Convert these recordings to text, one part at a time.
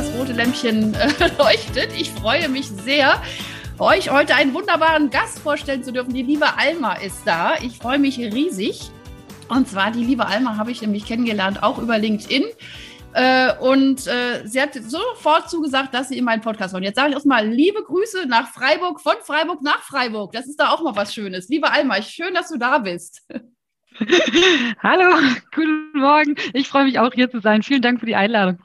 Das rote Lämpchen äh, leuchtet. Ich freue mich sehr, euch heute einen wunderbaren Gast vorstellen zu dürfen. Die liebe Alma ist da. Ich freue mich riesig. Und zwar die liebe Alma habe ich nämlich kennengelernt, auch über LinkedIn. Äh, und äh, sie hat sofort zugesagt, dass sie in meinen Podcast wollen. Jetzt sage ich erstmal liebe Grüße nach Freiburg, von Freiburg nach Freiburg. Das ist da auch mal was Schönes. Liebe Alma, schön, dass du da bist. Hallo, guten Morgen. Ich freue mich auch hier zu sein. Vielen Dank für die Einladung.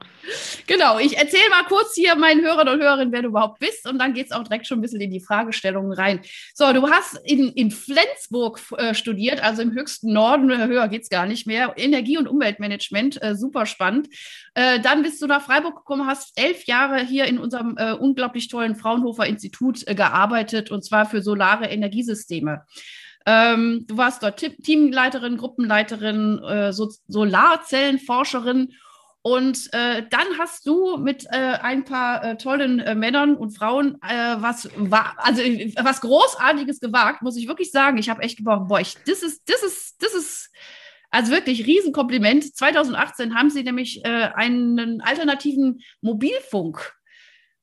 Genau, ich erzähle mal kurz hier meinen Hörern und Hörerinnen, wer du überhaupt bist und dann geht es auch direkt schon ein bisschen in die Fragestellungen rein. So, du hast in, in Flensburg äh, studiert, also im höchsten Norden, äh, höher geht es gar nicht mehr, Energie- und Umweltmanagement, äh, super spannend. Äh, dann bist du nach Freiburg gekommen, hast elf Jahre hier in unserem äh, unglaublich tollen Fraunhofer Institut äh, gearbeitet und zwar für solare Energiesysteme. Ähm, du warst dort Teamleiterin, Gruppenleiterin, so Solarzellenforscherin. Und äh, dann hast du mit äh, ein paar äh, tollen äh, Männern und Frauen äh, was also was Großartiges gewagt, muss ich wirklich sagen. Ich habe echt gebraucht, boah, das ist, das ist, das ist, also wirklich Riesenkompliment. 2018 haben sie nämlich einen alternativen Mobilfunk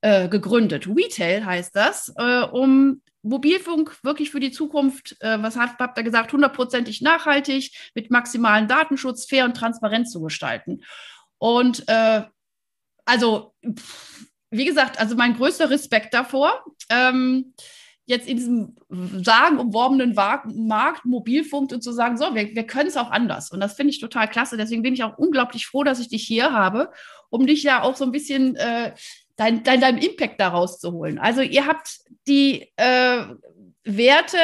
gegründet. Retail heißt das, um Mobilfunk wirklich für die Zukunft, äh, was habt, habt ihr gesagt, hundertprozentig nachhaltig, mit maximalen Datenschutz, fair und transparent zu gestalten. Und äh, also, wie gesagt, also mein größter Respekt davor. Ähm, jetzt in diesem sagenumworbenen Markt Mobilfunk und zu sagen, so, wir, wir können es auch anders. Und das finde ich total klasse. Deswegen bin ich auch unglaublich froh, dass ich dich hier habe, um dich ja auch so ein bisschen äh, dein, dein, dein Impact daraus zu holen. Also ihr habt die äh, Werte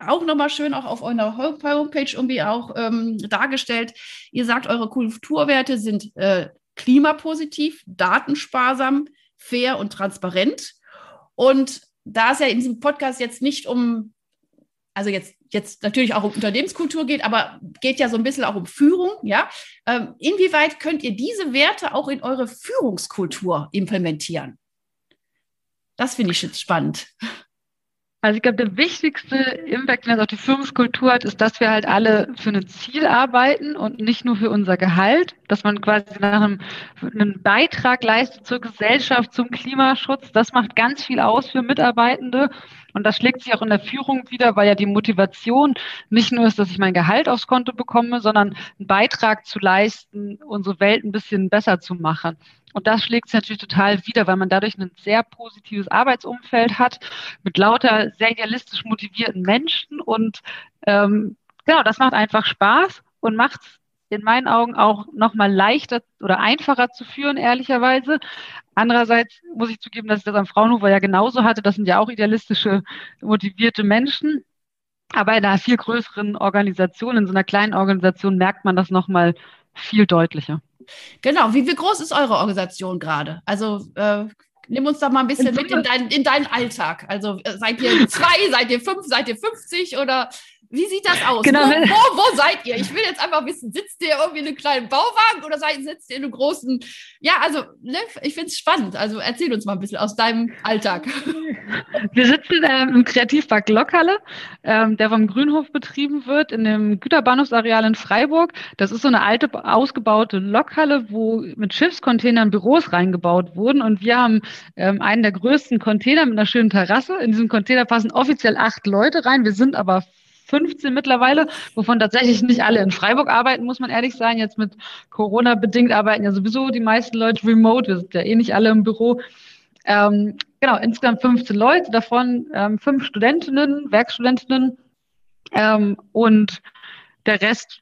auch nochmal schön auch auf eurer Homepage irgendwie auch ähm, dargestellt. Ihr sagt, eure Kulturwerte sind äh, klimapositiv, datensparsam, fair und transparent. Und da es ja in diesem Podcast jetzt nicht um, also jetzt jetzt natürlich auch um Unternehmenskultur geht, aber geht ja so ein bisschen auch um Führung, ja. Ähm, inwieweit könnt ihr diese Werte auch in eure Führungskultur implementieren? Das finde ich jetzt spannend. Also ich glaube, der wichtigste Impact, den das auf die Führungskultur hat, ist, dass wir halt alle für ein Ziel arbeiten und nicht nur für unser Gehalt, dass man quasi nach einem, einen Beitrag leistet zur Gesellschaft, zum Klimaschutz. Das macht ganz viel aus für Mitarbeitende. Und das schlägt sich auch in der Führung wieder, weil ja die Motivation nicht nur ist, dass ich mein Gehalt aufs Konto bekomme, sondern einen Beitrag zu leisten, unsere Welt ein bisschen besser zu machen. Und das schlägt sich natürlich total wieder, weil man dadurch ein sehr positives Arbeitsumfeld hat mit lauter sehr idealistisch motivierten Menschen. Und ähm, genau, das macht einfach Spaß und macht in meinen Augen auch nochmal leichter oder einfacher zu führen, ehrlicherweise. Andererseits muss ich zugeben, dass ich das am Fraunhofer ja genauso hatte. Das sind ja auch idealistische, motivierte Menschen. Aber in einer viel größeren Organisation, in so einer kleinen Organisation merkt man das nochmal viel deutlicher. Genau. Wie, wie groß ist eure Organisation gerade? Also äh, nimm uns da mal ein bisschen in mit in, dein, in deinen Alltag. Also äh, seid ihr zwei, seid ihr fünf, seid ihr 50 oder wie sieht das aus? Genau. Wo, wo, wo, seid ihr? Ich will jetzt einfach wissen, sitzt ihr irgendwie in einem kleinen Bauwagen oder seid, sitzt ihr in einem großen? Ja, also ne, ich finde es spannend. Also erzähl uns mal ein bisschen aus deinem Alltag. Wir sitzen ähm, im Kreativpark Lokhalle, ähm, der vom Grünhof betrieben wird, in dem Güterbahnhofsareal in Freiburg. Das ist so eine alte, ausgebaute Lokhalle, wo mit Schiffscontainern Büros reingebaut wurden. Und wir haben ähm, einen der größten Container mit einer schönen Terrasse. In diesem Container passen offiziell acht Leute rein. Wir sind aber 15 mittlerweile, wovon tatsächlich nicht alle in Freiburg arbeiten, muss man ehrlich sagen. Jetzt mit Corona bedingt arbeiten ja sowieso die meisten Leute remote. Wir sind ja eh nicht alle im Büro. Ähm, genau, insgesamt 15 Leute, davon ähm, fünf Studentinnen, Werkstudentinnen ähm, und der Rest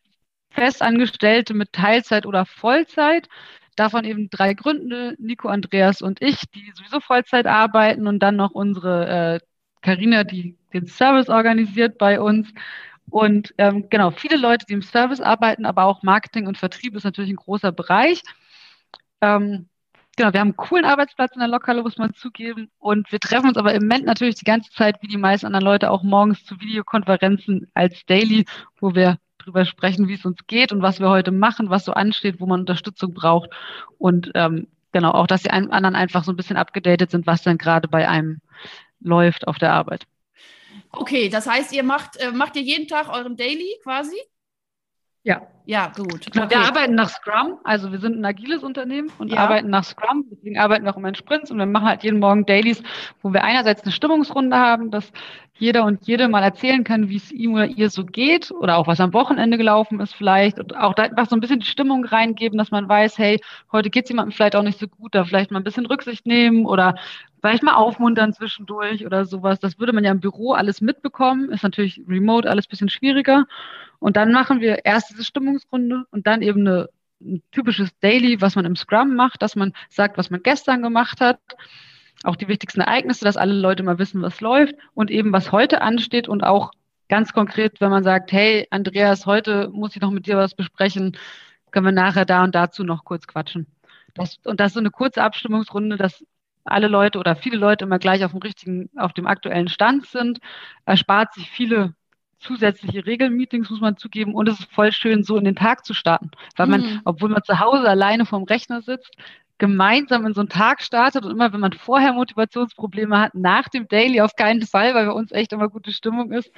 Festangestellte mit Teilzeit oder Vollzeit. Davon eben drei Gründe, Nico, Andreas und ich, die sowieso Vollzeit arbeiten und dann noch unsere Karina, die den Service organisiert bei uns. Und ähm, genau, viele Leute, die im Service arbeiten, aber auch Marketing und Vertrieb ist natürlich ein großer Bereich. Ähm, genau, wir haben einen coolen Arbeitsplatz in der Lokale, muss man zugeben. Und wir treffen uns aber im Moment natürlich die ganze Zeit, wie die meisten anderen Leute, auch morgens zu Videokonferenzen als Daily, wo wir drüber sprechen, wie es uns geht und was wir heute machen, was so ansteht, wo man Unterstützung braucht. Und ähm, genau, auch, dass die anderen einfach so ein bisschen abgedatet sind, was dann gerade bei einem läuft auf der Arbeit. Okay, das heißt, ihr macht, äh, macht ihr jeden Tag euren Daily quasi? Ja. Ja, gut. Okay. Wir arbeiten nach Scrum, also wir sind ein agiles Unternehmen und Ja. arbeiten nach Scrum, deswegen arbeiten wir auch immer in Sprints und wir machen halt jeden Morgen Dailies, wo wir einerseits eine Stimmungsrunde haben, dass jeder und jede mal erzählen kann, wie es ihm oder ihr so geht oder auch was am Wochenende gelaufen ist vielleicht und auch da einfach so ein bisschen die Stimmung reingeben, dass man weiß, hey, heute geht es jemandem vielleicht auch nicht so gut, da vielleicht mal ein bisschen Rücksicht nehmen oder vielleicht mal aufmuntern zwischendurch oder sowas. Das würde man ja im Büro alles mitbekommen, ist natürlich remote alles bisschen schwieriger. Und dann machen wir erst diese Stimmungsrunde und dann eben eine, ein typisches Daily, was man im Scrum macht, dass man sagt, was man gestern gemacht hat, auch die wichtigsten Ereignisse, dass alle Leute mal wissen, was läuft und eben was heute ansteht und auch ganz konkret, wenn man sagt, hey, Andreas, heute muss ich noch mit dir was besprechen, können wir nachher da und dazu noch kurz quatschen. Das, und das ist so eine kurze Abstimmungsrunde, dass alle Leute oder viele Leute immer gleich auf dem richtigen, auf dem aktuellen Stand sind, erspart sich viele zusätzliche Regelmeetings, muss man zugeben. Und es ist voll schön, so in den Tag zu starten. Weil man, Mhm. obwohl man zu Hause alleine vorm Rechner sitzt, gemeinsam in so einen Tag startet und immer, wenn man vorher Motivationsprobleme hat, nach dem Daily auf keinen Fall, weil bei uns echt immer gute Stimmung ist.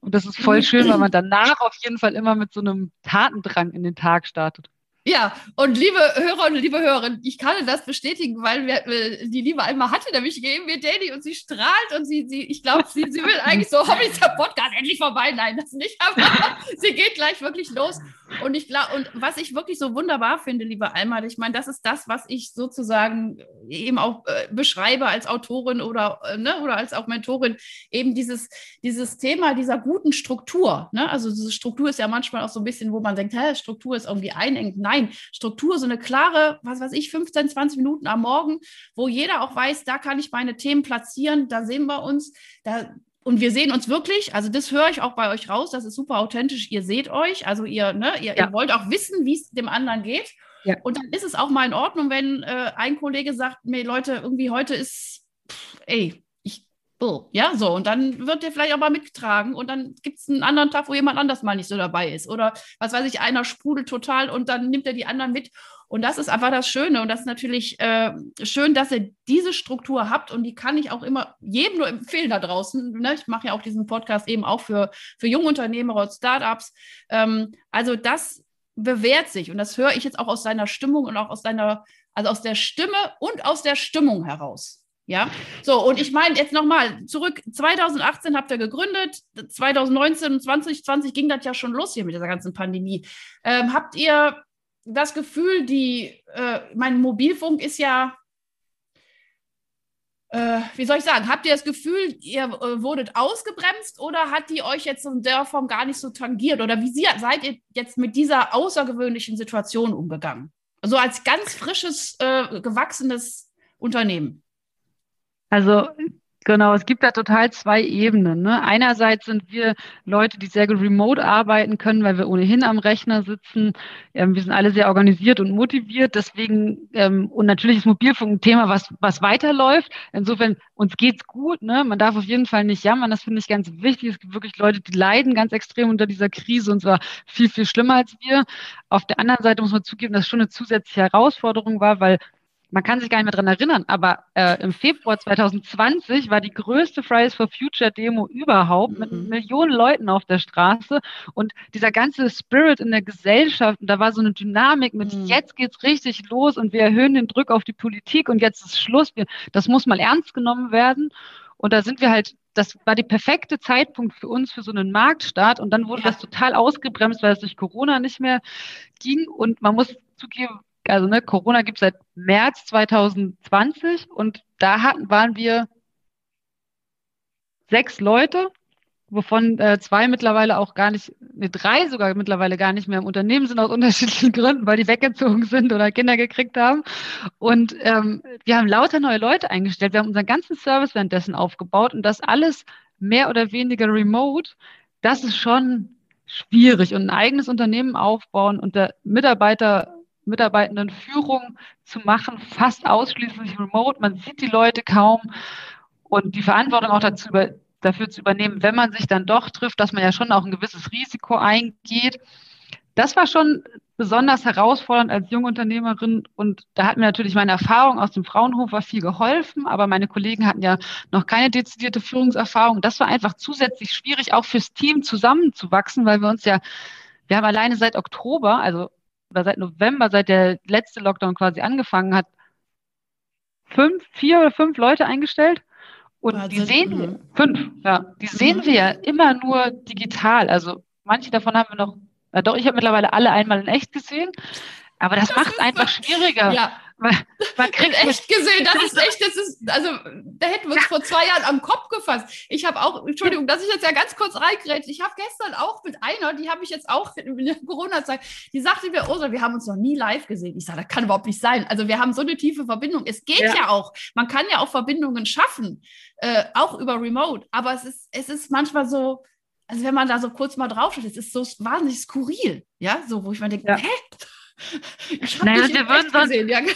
Und das ist voll schön, weil man danach auf jeden Fall immer mit so einem Tatendrang in den Tag startet. Ja, und liebe Hörer und liebe Hörerinnen, ich kann das bestätigen, weil wir, äh, die liebe Alma hatte nämlich gegeben mir Daily und sie strahlt und sie, sie ich glaube, sie, sie will eigentlich so, hoffentlich ist der Podcast endlich vorbei. Nein, das nicht, aber sie geht gleich wirklich los. Und ich glaube, und was ich wirklich so wunderbar finde, liebe Alma, ich meine, das ist das, was ich sozusagen eben auch äh, beschreibe als Autorin oder, äh, ne, oder als auch Mentorin, eben dieses, dieses Thema dieser guten Struktur. Ne? Also diese Struktur ist ja manchmal auch so ein bisschen, wo man denkt, hä, Struktur ist irgendwie einengt. Nein, Struktur, so eine klare, was weiß ich, 15, 20 Minuten am Morgen, wo jeder auch weiß, da kann ich meine Themen platzieren, da sehen wir uns, da, und wir sehen uns wirklich, also das höre ich auch bei euch raus, das ist super authentisch, ihr seht euch, also ihr, ne, ihr, Ja. ihr wollt auch wissen, wie es dem anderen geht. Ja. Und dann ist es auch mal in Ordnung, wenn äh, ein Kollege sagt, mir Leute, irgendwie heute ist, pff, ey, ja, so, und dann wird der vielleicht auch mal mitgetragen und dann gibt es einen anderen Tag, wo jemand anders mal nicht so dabei ist. Oder was weiß ich, einer sprudelt total und dann nimmt er die anderen mit. Und das ist einfach das Schöne. Und das ist natürlich äh, schön, dass ihr diese Struktur habt. Und die kann ich auch immer jedem nur empfehlen da draußen. Ne? Ich mache ja auch diesen Podcast eben auch für, für junge Unternehmer und Startups. Ähm, also das bewährt sich. Und das höre ich jetzt auch aus deiner Stimmung und auch aus deiner, also aus der Stimme und aus der Stimmung heraus. Ja, so und ich meine jetzt nochmal zurück. 2018 habt ihr gegründet, 2019 und 2020 ging das ja schon los hier mit dieser ganzen Pandemie. Ähm, habt ihr das Gefühl, die, äh, mein Mobilfunk ist ja, äh, wie soll ich sagen, habt ihr das Gefühl, ihr äh, wurdet ausgebremst oder hat die euch jetzt in der Form gar nicht so tangiert? Oder wie sie, seid ihr jetzt mit dieser außergewöhnlichen Situation umgegangen? Also als ganz frisches, äh, gewachsenes Unternehmen. Also genau, es gibt da total zwei Ebenen. Ne? Einerseits sind wir Leute, die sehr gut remote arbeiten können, weil wir ohnehin am Rechner sitzen. Ähm, wir sind alle sehr organisiert und motiviert. Deswegen, ähm, und natürlich ist Mobilfunk ein Thema, was, was weiterläuft. Insofern, uns geht's gut. Ne? Man darf auf jeden Fall nicht jammern. Das finde ich ganz wichtig. Es gibt wirklich Leute, die leiden ganz extrem unter dieser Krise und zwar viel, viel schlimmer als wir. Auf der anderen Seite muss man zugeben, dass es schon eine zusätzliche Herausforderung war, weil man kann sich gar nicht mehr dran erinnern, aber äh, im Februar 2020 war die größte Fridays for Future Demo überhaupt mit Mhm. Millionen Leuten auf der Straße und dieser ganze Spirit in der Gesellschaft, und da war so eine Dynamik mit Mhm. jetzt geht's richtig los und wir erhöhen den Druck auf die Politik und jetzt ist Schluss, das muss mal ernst genommen werden und da sind wir halt das war der perfekte Zeitpunkt für uns für so einen Marktstart und dann wurde Ja. das total ausgebremst, weil es durch Corona nicht mehr ging und man muss zugeben, also ne, Corona gibt es seit März 2020 und da hatten, waren wir sechs Leute, wovon äh, zwei mittlerweile auch gar nicht, ne, drei sogar mittlerweile gar nicht mehr im Unternehmen sind aus unterschiedlichen Gründen, weil die weggezogen sind oder Kinder gekriegt haben. Und ähm, wir haben lauter neue Leute eingestellt. Wir haben unseren ganzen Service währenddessen aufgebaut und das alles mehr oder weniger remote. Das ist schon schwierig und ein eigenes Unternehmen aufbauen und der Mitarbeiter Mitarbeitenden Führung zu machen, fast ausschließlich remote. Man sieht die Leute kaum und die Verantwortung auch dazu dafür zu übernehmen, wenn man sich dann doch trifft, dass man ja schon auch ein gewisses Risiko eingeht. Das war schon besonders herausfordernd als Jungunternehmerin und da hat mir natürlich meine Erfahrung aus dem Fraunhofer viel geholfen, aber meine Kollegen hatten ja noch keine dezidierte Führungserfahrung. Das war einfach zusätzlich schwierig, auch fürs Team zusammenzuwachsen, weil wir uns ja, wir haben alleine seit Oktober, also oder seit November, seit der letzte Lockdown quasi angefangen hat, fünf, vier oder fünf Leute eingestellt. Und also, die sehen wir, fünf, ja, die sehen wir ja immer nur digital. Also manche davon haben wir noch na doch, ich habe mittlerweile alle einmal in echt gesehen. Aber das, das macht es einfach schwieriger. Ja. Man, man kriegt echt gesehen, das ist echt, das ist, also da hätten wir uns ja. vor zwei Jahren am Kopf gefasst. Ich habe auch, Entschuldigung, dass ich jetzt ja ganz kurz reingrätsche. Ich habe gestern auch mit einer, die habe ich jetzt auch in der Corona-Zeit, die sagte mir, Ursula, wir haben uns noch nie live gesehen. Ich sage, das kann überhaupt nicht sein. Also wir haben so eine tiefe Verbindung. Es geht ja, ja auch. Man kann ja auch Verbindungen schaffen, äh, auch über Remote. Aber es ist, es ist manchmal so, also wenn man da so kurz mal drauf schaut, es ist so wahnsinnig skurril, ja, so wo ich mir denke, ja. hä? Ich naja, wir würden sonst ja, genau.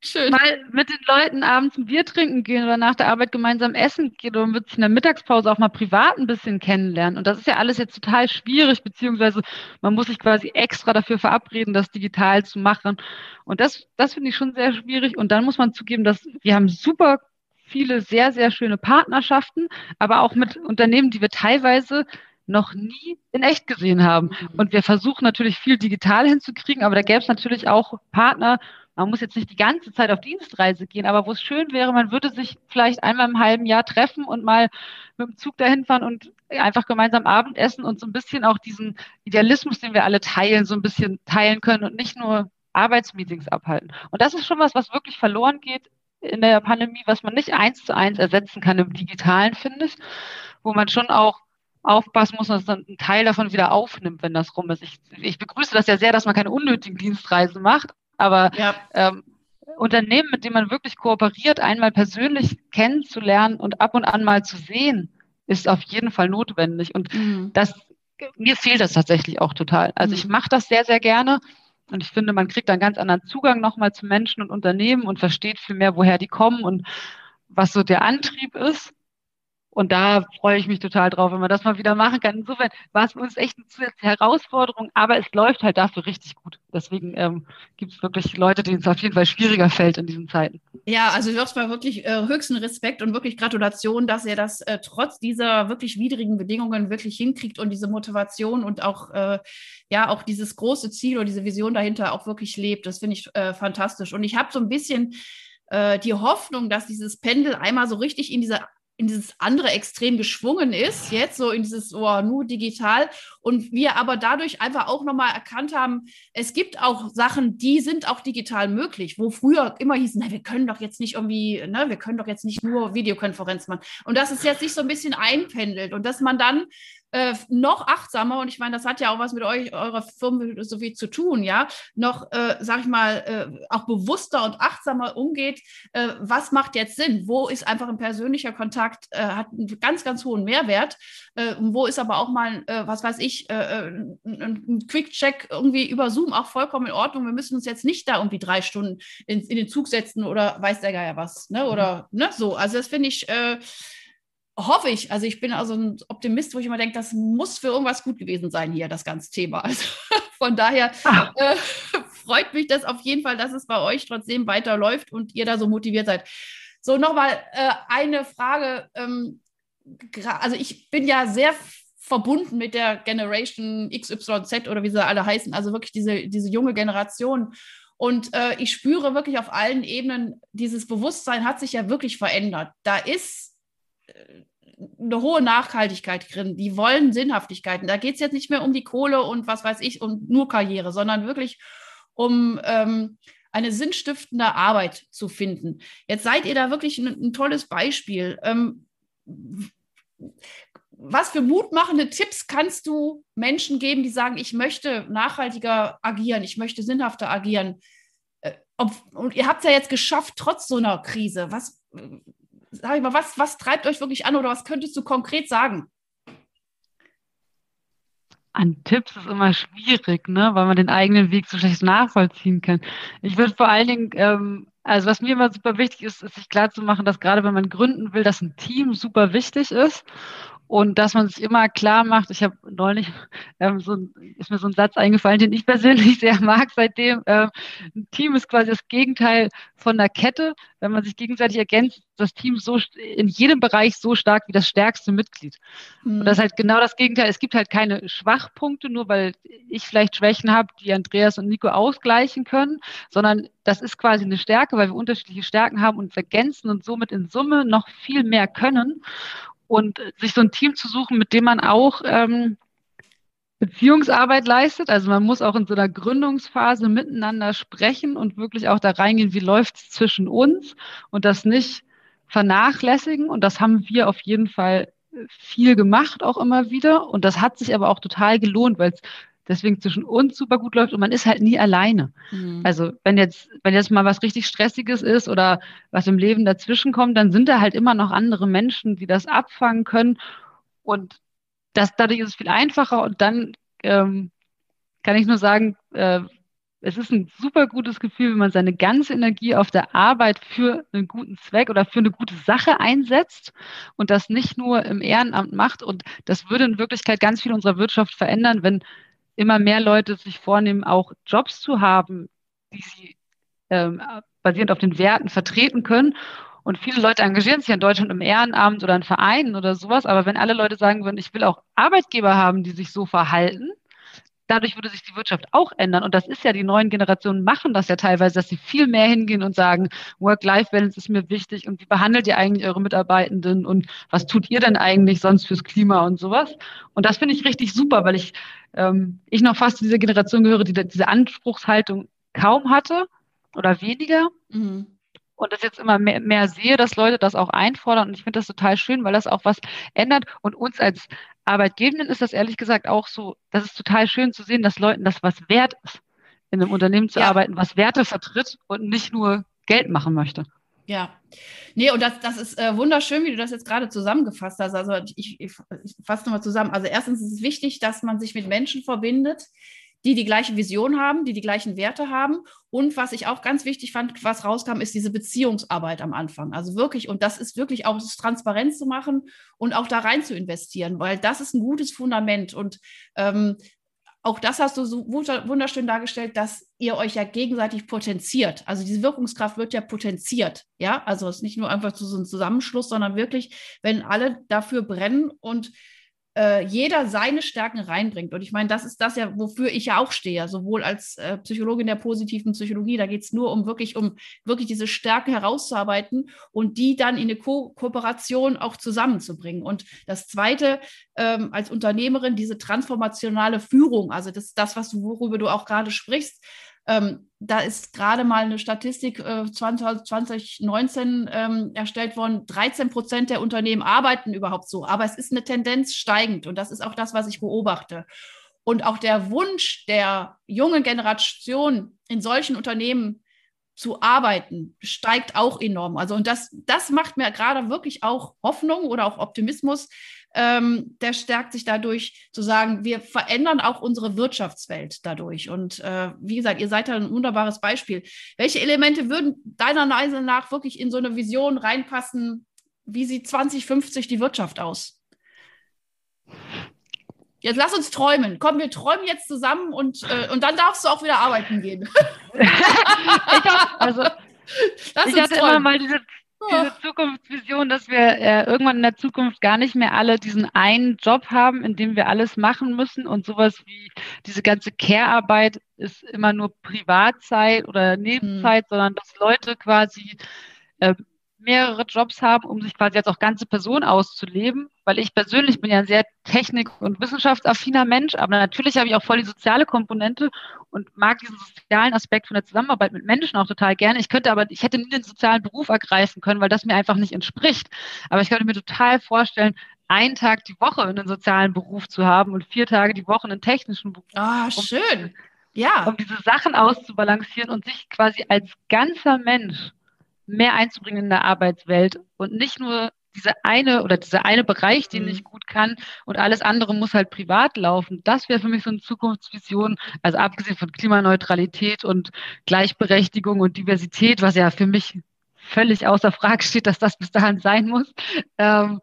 Schön. mal mit den Leuten abends ein Bier trinken gehen oder nach der Arbeit gemeinsam essen gehen oder wird sich in der Mittagspause auch mal privat ein bisschen kennenlernen. Und das ist ja alles jetzt total schwierig, beziehungsweise man muss sich quasi extra dafür verabreden, das digital zu machen. Und das, das finde ich schon sehr schwierig. Und dann muss man zugeben, dass wir haben super viele sehr, sehr schöne Partnerschaften, aber auch mit Unternehmen, die wir teilweise noch nie in echt gesehen haben. Mhm. Und wir versuchen natürlich viel digital hinzukriegen, aber da gäbe es natürlich auch Partner, man muss jetzt nicht die ganze Zeit auf Dienstreise gehen, aber wo es schön wäre, man würde sich vielleicht einmal im halben Jahr treffen und mal mit dem Zug dahin fahren und einfach gemeinsam Abendessen und so ein bisschen auch diesen Idealismus, den wir alle teilen, so ein bisschen teilen können und nicht nur Arbeitsmeetings abhalten. Und das ist schon was, was wirklich verloren geht in der Pandemie, was man nicht eins zu eins ersetzen kann im Digitalen, finde ich, wo man schon auch aufpassen muss, dass dann ein Teil davon wieder aufnimmt, wenn das rum ist. Ich, ich begrüße das ja sehr, dass man keine unnötigen Dienstreisen macht, aber ja. ähm, Unternehmen, mit denen man wirklich kooperiert, einmal persönlich kennenzulernen und ab und an mal zu sehen, ist auf jeden Fall notwendig. Und mhm. das, mir fehlt das tatsächlich auch total. Also mhm. ich mache das sehr, sehr gerne. Und ich finde, man kriegt einen ganz anderen Zugang nochmal zu Menschen und Unternehmen und versteht viel mehr, woher die kommen und was so der Antrieb ist. Und da freue ich mich total drauf, wenn man das mal wieder machen kann. Insofern war es für uns echt eine zusätzliche Herausforderung, aber es läuft halt dafür richtig gut. Deswegen ähm, gibt es wirklich Leute, denen es auf jeden Fall schwieriger fällt in diesen Zeiten. Ja, also erstmal wirklich äh, höchsten Respekt und wirklich Gratulation, dass ihr das äh, trotz dieser wirklich widrigen Bedingungen wirklich hinkriegt und diese Motivation und auch äh, ja auch dieses große Ziel oder diese Vision dahinter auch wirklich lebt. Das finde ich äh, fantastisch. Und ich habe so ein bisschen äh, die Hoffnung, dass dieses Pendel einmal so richtig in diese in dieses andere Extrem geschwungen ist, jetzt so in dieses oh, nur digital. Und wir aber dadurch einfach auch nochmal erkannt haben, es gibt auch Sachen, die sind auch digital möglich, wo früher immer hieß, na, wir können doch jetzt nicht irgendwie, ne, wir können doch jetzt nicht nur Videokonferenz machen. Und dass es jetzt sich so ein bisschen einpendelt und dass man dann äh, noch achtsamer, und ich meine, das hat ja auch was mit euch, eurer Firmenphilosophie zu tun, ja, noch, äh, sag ich mal, äh, auch bewusster und achtsamer umgeht, äh, was macht jetzt Sinn? Wo ist einfach ein persönlicher Kontakt, äh, hat einen ganz, ganz hohen Mehrwert, äh, wo ist aber auch mal, was weiß ich, ein, ein Quick-Check irgendwie über Zoom auch vollkommen in Ordnung. Wir müssen uns jetzt nicht da irgendwie drei Stunden in, in den Zug setzen oder weiß der Geier was, ne, oder, ne, so. Also das finde ich, hoffe ich, also ich bin also ein Optimist, wo ich immer denke, das muss für irgendwas gut gewesen sein hier, das ganze Thema. Also von daher ah. äh, freut mich das auf jeden Fall, dass es bei euch trotzdem weiterläuft und ihr da so motiviert seid. So, nochmal äh, eine Frage. Ähm, also ich bin ja sehr verbunden mit der Generation XYZ oder wie sie alle heißen, also wirklich diese, diese junge Generation. Und äh, ich spüre wirklich auf allen Ebenen, dieses Bewusstsein hat sich ja wirklich verändert. Da ist eine hohe Nachhaltigkeit drin. Die wollen Sinnhaftigkeiten. Da geht es jetzt nicht mehr um die Kohle und was weiß ich und nur Karriere, sondern wirklich um ähm, eine sinnstiftende Arbeit zu finden. Jetzt seid ihr da wirklich ein, ein tolles Beispiel. Ähm, was für mutmachende Tipps kannst du Menschen geben, die sagen, ich möchte nachhaltiger agieren, ich möchte sinnhafter agieren? Äh, ob, und ihr habt es ja jetzt geschafft, trotz so einer Krise. Was, sag ich mal, was, was treibt euch wirklich an oder was könntest du konkret sagen? an Tipps ist immer schwierig, ne, weil man den eigenen Weg so schlecht nachvollziehen kann. Ich würde vor allen Dingen, ähm, also was mir immer super wichtig ist, ist sich klar zu machen, dass gerade wenn man gründen will, dass ein Team super wichtig ist und dass man sich immer klar macht, ich habe neulich, ähm, so, ist mir so ein Satz eingefallen, den ich persönlich sehr mag seitdem. Ähm, ein Team ist quasi das Gegenteil von einer Kette. Wenn man sich gegenseitig ergänzt, das Team so in jedem Bereich so stark wie das stärkste Mitglied. Mhm. Und das ist halt genau das Gegenteil. Es gibt halt keine Schwachpunkte, nur weil ich vielleicht Schwächen habe, die Andreas und Nico ausgleichen können, sondern das ist quasi eine Stärke, weil wir unterschiedliche Stärken haben und ergänzen und somit in Summe noch viel mehr können und sich so ein Team zu suchen, mit dem man auch ähm, Beziehungsarbeit leistet. Also man muss auch in so einer Gründungsphase miteinander sprechen und wirklich auch da reingehen, wie läuft es zwischen uns und das nicht vernachlässigen. Und das haben wir auf jeden Fall viel gemacht, auch immer wieder. Und das hat sich aber auch total gelohnt, weil es deswegen zwischen uns super gut läuft und man ist halt nie alleine. Mhm. Also wenn jetzt, wenn jetzt mal was richtig Stressiges ist oder was im Leben dazwischen kommt, dann sind da halt immer noch andere Menschen, die das abfangen können. Und das, dadurch ist es viel einfacher und dann ähm, kann ich nur sagen, äh, es ist ein super gutes Gefühl, wenn man seine ganze Energie auf der Arbeit für einen guten Zweck oder für eine gute Sache einsetzt und das nicht nur im Ehrenamt macht. Und das würde in Wirklichkeit ganz viel unserer Wirtschaft verändern, wenn immer mehr Leute sich vornehmen, auch Jobs zu haben, die sie ähm, basierend auf den Werten vertreten können. Und viele Leute engagieren sich in Deutschland im Ehrenamt oder in Vereinen oder sowas. Aber wenn alle Leute sagen würden, ich will auch Arbeitgeber haben, die sich so verhalten, dadurch würde sich die Wirtschaft auch ändern. Und das ist ja, die neuen Generationen machen das ja teilweise, dass sie viel mehr hingehen und sagen, Work-Life-Balance ist mir wichtig und wie behandelt ihr eigentlich eure Mitarbeitenden und was tut ihr denn eigentlich sonst fürs Klima und sowas? Und das finde ich richtig super, weil ich, ähm, ich noch fast zu dieser Generation gehöre, die diese Anspruchshaltung kaum hatte oder weniger. Mhm und das jetzt immer mehr, mehr, sehe, dass Leute das auch einfordern. Und ich finde das total schön, weil das auch was ändert. Und uns als Arbeitgebenden ist das ehrlich gesagt auch so, das ist total schön zu sehen, dass Leuten das was wert ist, in einem Unternehmen zu ja. arbeiten, was Werte vertritt und nicht nur Geld machen möchte. Ja, nee, und das, das ist äh, wunderschön, wie du das jetzt gerade zusammengefasst hast. Also ich, ich, ich fasse nochmal zusammen. Also erstens ist es wichtig, dass man sich mit Menschen verbindet, die die gleiche Vision haben, die die gleichen Werte haben. Und was ich auch ganz wichtig fand, was rauskam, ist diese Beziehungsarbeit am Anfang. Also wirklich, und das ist wirklich auch transparent zu machen und auch da rein zu investieren, weil das ist ein gutes Fundament. Und ähm, auch das hast du so wunderschön dargestellt, dass ihr euch ja gegenseitig potenziert. Also diese Wirkungskraft wird ja potenziert. Ja, also es ist nicht nur einfach so ein Zusammenschluss, sondern wirklich, wenn alle dafür brennen und äh, jeder seine Stärken reinbringt. Und ich meine, das ist das ja, wofür ich ja auch stehe, sowohl als äh, Psychologin der positiven Psychologie. Da geht es nur um wirklich, um wirklich diese Stärken herauszuarbeiten und die dann in eine Ko Kooperation auch zusammenzubringen. Und das Zweite, ähm, als Unternehmerin, diese transformationale Führung, also das, das was du, worüber du auch gerade sprichst, ähm, da ist gerade mal eine Statistik äh, 2019 ähm, erstellt worden. 13 Prozent der Unternehmen arbeiten überhaupt so. Aber es ist eine Tendenz steigend. Und das ist auch das, was ich beobachte. Und auch der Wunsch der jungen Generation in solchen Unternehmen zu arbeiten, steigt auch enorm. Also, und das, das macht mir gerade wirklich auch Hoffnung oder auch Optimismus, ähm, der stärkt sich dadurch zu sagen, wir verändern auch unsere Wirtschaftswelt dadurch. Und äh, wie gesagt, ihr seid da ein wunderbares Beispiel. Welche Elemente würden deiner Meinung nach wirklich in so eine Vision reinpassen? Wie sieht 2050 die Wirtschaft aus? Jetzt lass uns träumen. Komm, wir träumen jetzt zusammen und, äh, und dann darfst du auch wieder arbeiten gehen. ich hab, also, lass ich hatte träumen. immer mal diese diese Zukunftsvision, dass wir äh, irgendwann in der Zukunft gar nicht mehr alle diesen einen Job haben, in dem wir alles machen müssen und sowas wie diese ganze Care-Arbeit ist immer nur Privatzeit oder Nebenzeit, mhm. sondern dass Leute quasi äh, mehrere Jobs haben, um sich quasi als auch ganze Person auszuleben. Weil ich persönlich bin ja ein sehr technik- und wissenschaftsaffiner Mensch, aber natürlich habe ich auch voll die soziale Komponente und mag diesen sozialen Aspekt von der Zusammenarbeit mit Menschen auch total gerne. Ich könnte aber, ich hätte nie den sozialen Beruf ergreifen können, weil das mir einfach nicht entspricht. Aber ich könnte mir total vorstellen, einen Tag die Woche einen sozialen Beruf zu haben und vier Tage die Woche einen technischen Beruf. Ah, oh, schön. Ja. Um diese Sachen auszubalancieren und sich quasi als ganzer Mensch mehr einzubringen in der Arbeitswelt und nicht nur diese eine oder dieser eine Bereich, den mhm. ich gut kann und alles andere muss halt privat laufen. Das wäre für mich so eine Zukunftsvision. Also abgesehen von Klimaneutralität und Gleichberechtigung und Diversität, was ja für mich völlig außer Frage steht, dass das bis dahin sein muss. Ähm,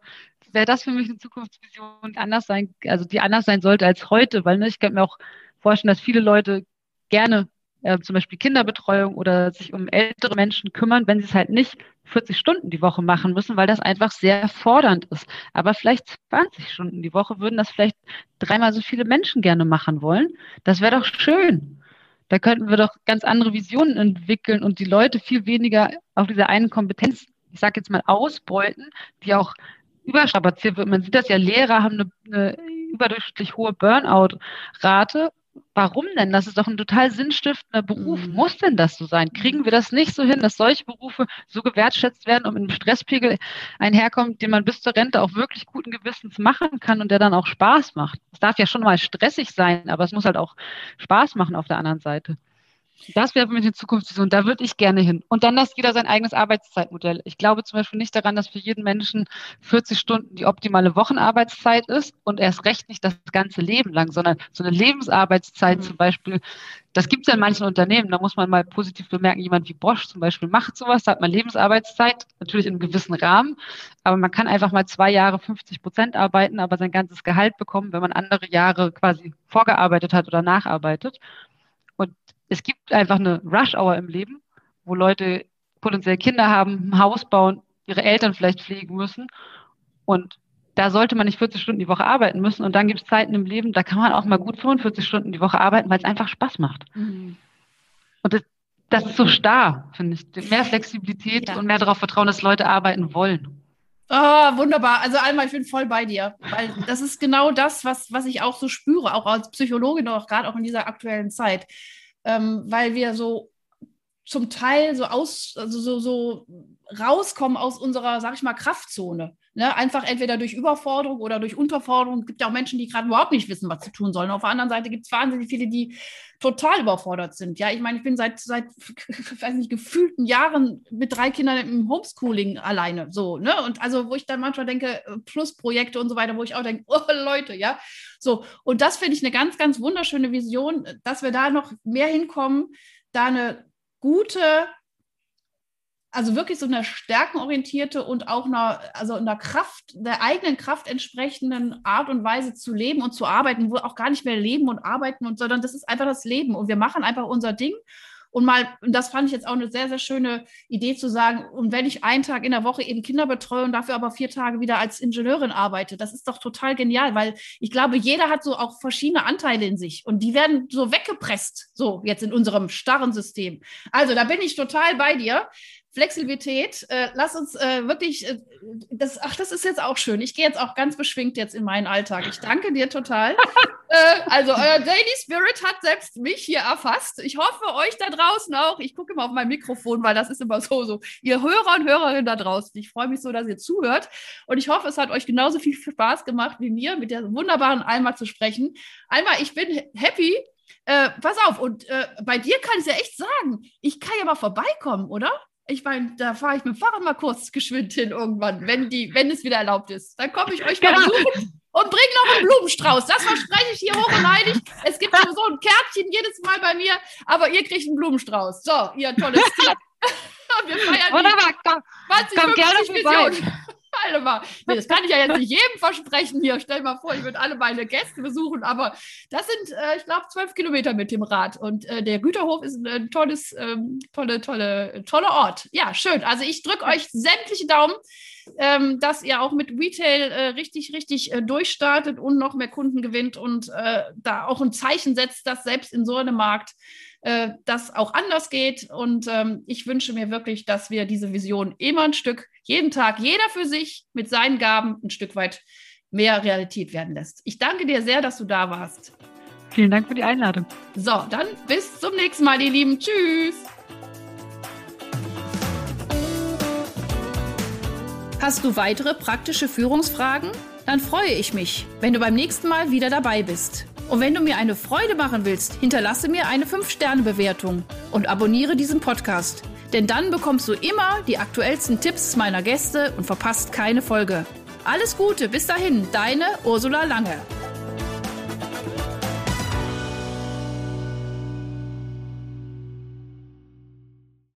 wäre das für mich eine Zukunftsvision, anders sein, also die anders sein sollte als heute, weil ne, ich könnte mir auch vorstellen, dass viele Leute gerne äh, zum Beispiel Kinderbetreuung oder sich um ältere Menschen kümmern, wenn sie es halt nicht 40 Stunden die Woche machen müssen, weil das einfach sehr fordernd ist. Aber vielleicht 20 Stunden die Woche würden das vielleicht dreimal so viele Menschen gerne machen wollen. Das wäre doch schön. Da könnten wir doch ganz andere Visionen entwickeln und die Leute viel weniger auf dieser einen Kompetenz, ich sage jetzt mal, ausbeuten, die auch überstrapaziert wird. Man sieht das ja, Lehrer haben eine, eine überdurchschnittlich hohe Burnout-Rate Warum denn? Das ist doch ein total sinnstiftender Beruf. Mhm. Muss denn das so sein? Kriegen wir das nicht so hin, dass solche Berufe so gewertschätzt werden und mit einem Stresspegel einherkommt, den man bis zur Rente auch wirklich guten Gewissens machen kann und der dann auch Spaß macht? Es darf ja schon mal stressig sein, aber es muss halt auch Spaß machen auf der anderen Seite. Das wäre für mich eine Zukunftsvision. Da würde ich gerne hin. Und dann, dass jeder sein eigenes Arbeitszeitmodell. Ich glaube zum Beispiel nicht daran, dass für jeden Menschen 40 Stunden die optimale Wochenarbeitszeit ist und erst recht nicht das ganze Leben lang, sondern so eine Lebensarbeitszeit mhm. zum Beispiel. Das gibt es ja in manchen Unternehmen. Da muss man mal positiv bemerken, jemand wie Bosch zum Beispiel macht sowas. Da hat man Lebensarbeitszeit, natürlich in einem gewissen Rahmen. Aber man kann einfach mal zwei Jahre 50 Prozent arbeiten, aber sein ganzes Gehalt bekommen, wenn man andere Jahre quasi vorgearbeitet hat oder nacharbeitet. Es gibt einfach eine Rush-Hour im Leben, wo Leute potenziell Kinder haben, ein Haus bauen, ihre Eltern vielleicht pflegen müssen. Und da sollte man nicht 40 Stunden die Woche arbeiten müssen. Und dann gibt es Zeiten im Leben, da kann man auch mal gut 45 Stunden die Woche arbeiten, weil es einfach Spaß macht. Mhm. Und das, das, ist so starr, finde ich. Mehr Flexibilität ja. und mehr darauf vertrauen, dass Leute arbeiten wollen. Oh, wunderbar. Also einmal, ich bin voll bei dir, weil das ist genau das, was, was ich auch so spüre, auch als Psychologin, auch gerade auch in dieser aktuellen Zeit ähm, weil wir so zum Teil so aus, also so, so rauskommen aus unserer, sag ich mal, Kraftzone. Ne? Einfach entweder durch Überforderung oder durch Unterforderung. Es gibt ja auch Menschen, die gerade überhaupt nicht wissen, was sie tun sollen. Auf der anderen Seite gibt es wahnsinnig viele, die total überfordert sind. Ja, ich meine, ich bin seit, seit weiß nicht, gefühlten Jahren mit drei Kindern im Homeschooling alleine. So, ne? Und also, wo ich dann manchmal denke, Plusprojekte und so weiter, wo ich auch denke, oh Leute, ja. So, und das finde ich eine ganz, ganz wunderschöne Vision, dass wir da noch mehr hinkommen, da eine gute also wirklich so eine stärkenorientierte und auch einer, also einer Kraft, der eigenen Kraft entsprechenden Art und Weise zu leben und zu arbeiten, wo auch gar nicht mehr leben und arbeiten und, sondern das ist einfach das Leben und wir machen einfach unser Ding. Und mal, und das fand ich jetzt auch eine sehr, sehr schöne Idee zu sagen, und wenn ich einen Tag in der Woche eben Kinder betreue und dafür aber vier Tage wieder als Ingenieurin arbeite, das ist doch total genial, weil ich glaube, jeder hat so auch verschiedene Anteile in sich und die werden so weggepresst, so jetzt in unserem starren System. Also da bin ich total bei dir. Flexibilität, äh, lass uns äh, wirklich, äh, das, ach, das ist jetzt auch schön. Ich gehe jetzt auch ganz beschwingt jetzt in meinen Alltag. Ich danke dir total. Äh, also, euer Daily Spirit hat selbst mich hier erfasst. Ich hoffe, euch da draußen auch. Ich gucke immer auf mein Mikrofon, weil das ist immer so, so. Ihr Hörer und Hörerinnen da draußen, ich freue mich so, dass ihr zuhört. Und ich hoffe, es hat euch genauso viel Spaß gemacht wie mir, mit der wunderbaren Alma zu sprechen. Alma, ich bin happy, äh, pass auf, und äh, bei dir kann ich ja echt sagen, ich kann ja mal vorbeikommen, oder? Ich meine, da fahre ich mit dem Fahrrad mal kurz geschwind hin irgendwann, wenn, die, wenn es wieder erlaubt ist. Dann komme ich euch mal besuchen und bringe noch einen Blumenstrauß. Das verspreche ich hier hoch und heilig. Es gibt sowieso ein Kärtchen jedes Mal bei mir, aber ihr kriegt einen Blumenstrauß. So, ihr tolles Team. Wir feiern Wunderbar, komm, 20, komm gerne vorbei. Alle mal. Das kann ich ja jetzt nicht jedem versprechen hier. Stell mal vor, ich würde alle meine Gäste besuchen, aber das sind, äh, ich glaube, zwölf Kilometer mit dem Rad. Und äh, der Güterhof ist ein, ein tolles, ähm, tolle, tolle, toller Ort. Ja, schön. Also ich drücke euch sämtliche Daumen. Ähm, dass ihr auch mit Retail äh, richtig, richtig äh, durchstartet und noch mehr Kunden gewinnt und äh, da auch ein Zeichen setzt, dass selbst in so einem Markt äh, das auch anders geht. Und ähm, ich wünsche mir wirklich, dass wir diese Vision immer ein Stück, jeden Tag, jeder für sich mit seinen Gaben ein Stück weit mehr Realität werden lässt. Ich danke dir sehr, dass du da warst. Vielen Dank für die Einladung. So, dann bis zum nächsten Mal, ihr Lieben. Tschüss. Hast du weitere praktische Führungsfragen? Dann freue ich mich, wenn du beim nächsten Mal wieder dabei bist. Und wenn du mir eine Freude machen willst, hinterlasse mir eine 5-Sterne-Bewertung und abonniere diesen Podcast. Denn dann bekommst du immer die aktuellsten Tipps meiner Gäste und verpasst keine Folge. Alles Gute, bis dahin, deine Ursula Lange.